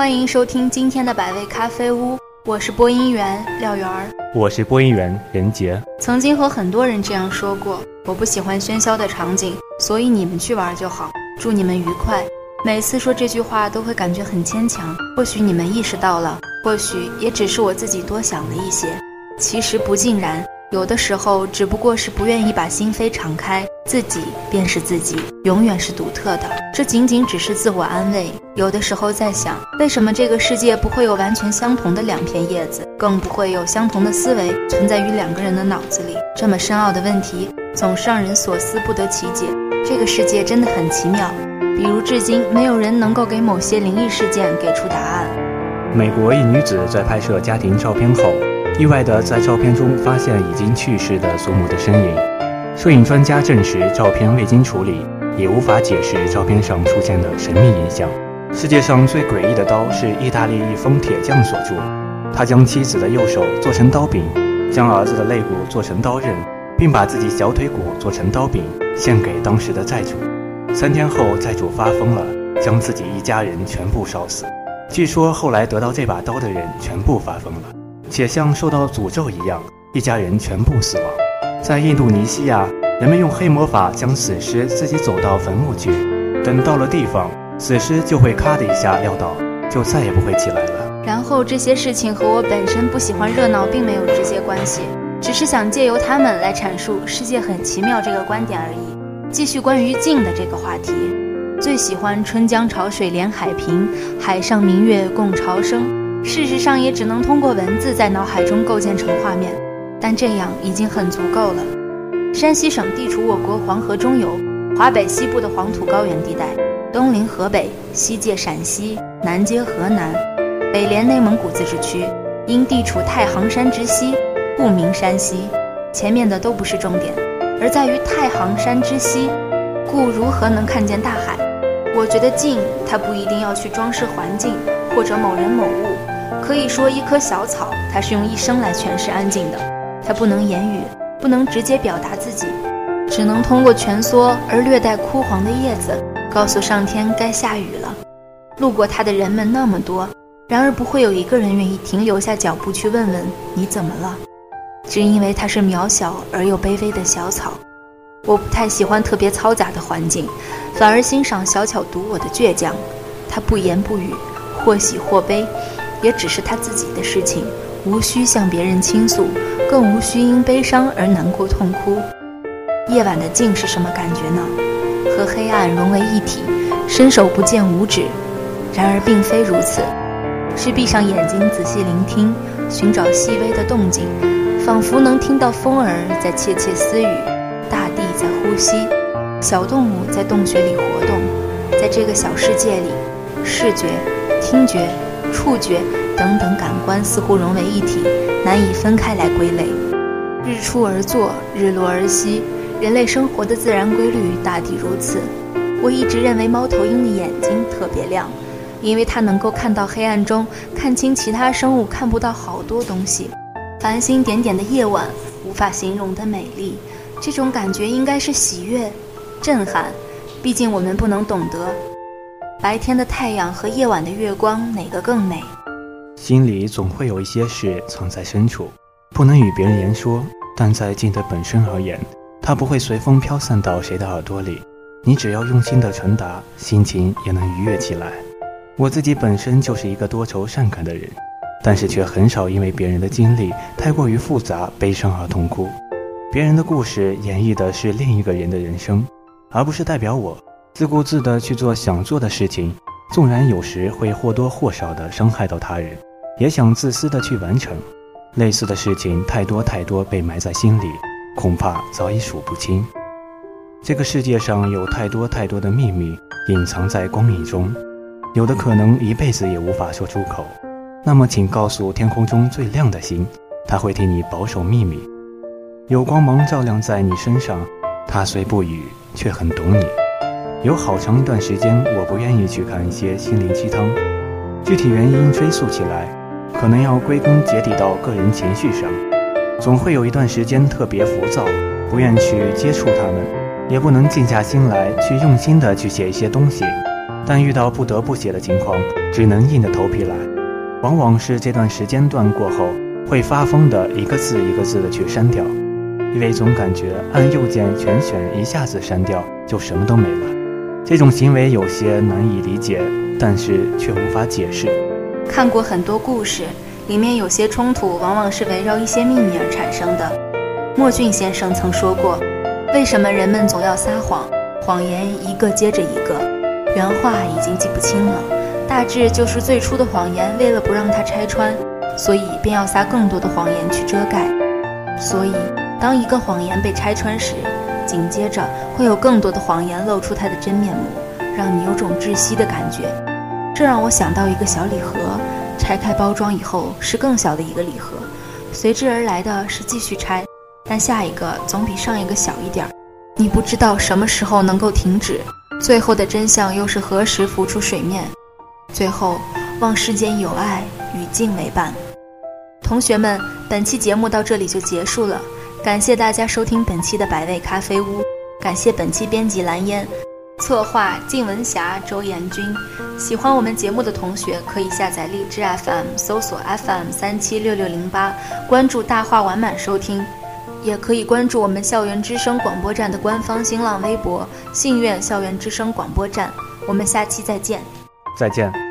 欢迎收听今天的百味咖啡屋，我是播音员廖媛儿，我是播音员任杰。曾经和很多人这样说过，我不喜欢喧嚣的场景，所以你们去玩就好，祝你们愉快。每次说这句话都会感觉很牵强，或许你们意识到了，或许也只是我自己多想了一些，其实不尽然。有的时候只不过是不愿意把心扉敞开，自己便是自己，永远是独特的。这仅仅只是自我安慰。有的时候在想，为什么这个世界不会有完全相同的两片叶子，更不会有相同的思维存在于两个人的脑子里？这么深奥的问题，总是让人所思不得其解。这个世界真的很奇妙，比如至今没有人能够给某些灵异事件给出答案。美国一女子在拍摄家庭照片后。意外地在照片中发现已经去世的祖母的身影，摄影专家证实照片未经处理，也无法解释照片上出现的神秘影像。世界上最诡异的刀是意大利一封铁匠所铸，他将妻子的右手做成刀柄，将儿子的肋骨做成刀刃，并把自己小腿骨做成刀柄献给当时的债主。三天后，债主发疯了，将自己一家人全部烧死。据说后来得到这把刀的人全部发疯了。且像受到诅咒一样，一家人全部死亡。在印度尼西亚，人们用黑魔法将死尸自己走到坟墓去，等到了地方，死尸就会咔的一下撂倒，就再也不会起来了。然后这些事情和我本身不喜欢热闹并没有直接关系，只是想借由他们来阐述世界很奇妙这个观点而已。继续关于静的这个话题，最喜欢春江潮水连海平，海上明月共潮生。事实上，也只能通过文字在脑海中构建成画面，但这样已经很足够了。山西省地处我国黄河中游、华北西部的黄土高原地带，东临河北，西界陕西，南接河南，北连内蒙古自治区。因地处太行山之西，故名山西。前面的都不是重点，而在于太行山之西，故如何能看见大海？我觉得静，它不一定要去装饰环境，或者某人某物。可以说，一棵小草，它是用一生来诠释安静的。它不能言语，不能直接表达自己，只能通过蜷缩而略带枯黄的叶子，告诉上天该下雨了。路过它的人们那么多，然而不会有一个人愿意停留下脚步去问问你怎么了，只因为它是渺小而又卑微的小草。我不太喜欢特别嘈杂的环境，反而欣赏小巧独我的倔强。它不言不语，或喜或悲。也只是他自己的事情，无需向别人倾诉，更无需因悲伤而难过痛哭。夜晚的静是什么感觉呢？和黑暗融为一体，伸手不见五指。然而并非如此，是闭上眼睛仔细聆听，寻找细微的动静，仿佛能听到风儿在窃窃私语，大地在呼吸，小动物在洞穴里活动。在这个小世界里，视觉、听觉。触觉等等感官似乎融为一体，难以分开来归类。日出而作，日落而息，人类生活的自然规律大抵如此。我一直认为猫头鹰的眼睛特别亮，因为它能够看到黑暗中看清其他生物看不到好多东西。繁星点点的夜晚，无法形容的美丽，这种感觉应该是喜悦、震撼。毕竟我们不能懂得。白天的太阳和夜晚的月光，哪个更美？心里总会有一些事藏在深处，不能与别人言说。但在静的本身而言，它不会随风飘散到谁的耳朵里。你只要用心的传达，心情也能愉悦起来。我自己本身就是一个多愁善感的人，但是却很少因为别人的经历太过于复杂、悲伤而痛哭。别人的故事演绎的是另一个人的人生，而不是代表我。自顾自地去做想做的事情，纵然有时会或多或少地伤害到他人，也想自私的去完成。类似的事情太多太多，被埋在心里，恐怕早已数不清。这个世界上有太多太多的秘密隐藏在光影中，有的可能一辈子也无法说出口。那么，请告诉天空中最亮的星，它会替你保守秘密。有光芒照亮在你身上，它虽不语，却很懂你。有好长一段时间，我不愿意去看一些心灵鸡汤。具体原因追溯起来，可能要归根结底到个人情绪上。总会有一段时间特别浮躁，不愿去接触他们，也不能静下心来去用心的去写一些东西。但遇到不得不写的情况，只能硬着头皮来。往往是这段时间段过后，会发疯的一个字一个字的去删掉，因为总感觉按右键全选一下子删掉就什么都没了。这种行为有些难以理解，但是却无法解释。看过很多故事，里面有些冲突往往是围绕一些秘密而产生的。莫俊先生曾说过：“为什么人们总要撒谎？谎言一个接着一个。”原话已经记不清了，大致就是最初的谎言为了不让它拆穿，所以便要撒更多的谎言去遮盖。所以，当一个谎言被拆穿时，紧接着会有更多的谎言露出它的真面目，让你有种窒息的感觉。这让我想到一个小礼盒，拆开包装以后是更小的一个礼盒，随之而来的是继续拆，但下一个总比上一个小一点儿。你不知道什么时候能够停止，最后的真相又是何时浮出水面？最后，望世间有爱与静为伴。同学们，本期节目到这里就结束了。感谢大家收听本期的百味咖啡屋，感谢本期编辑蓝烟，策划靳文霞、周延军。喜欢我们节目的同学可以下载荔枝 FM，搜索 FM 三七六六零八，关注大话完满收听，也可以关注我们校园之声广播站的官方新浪微博“信苑校园之声广播站”。我们下期再见，再见。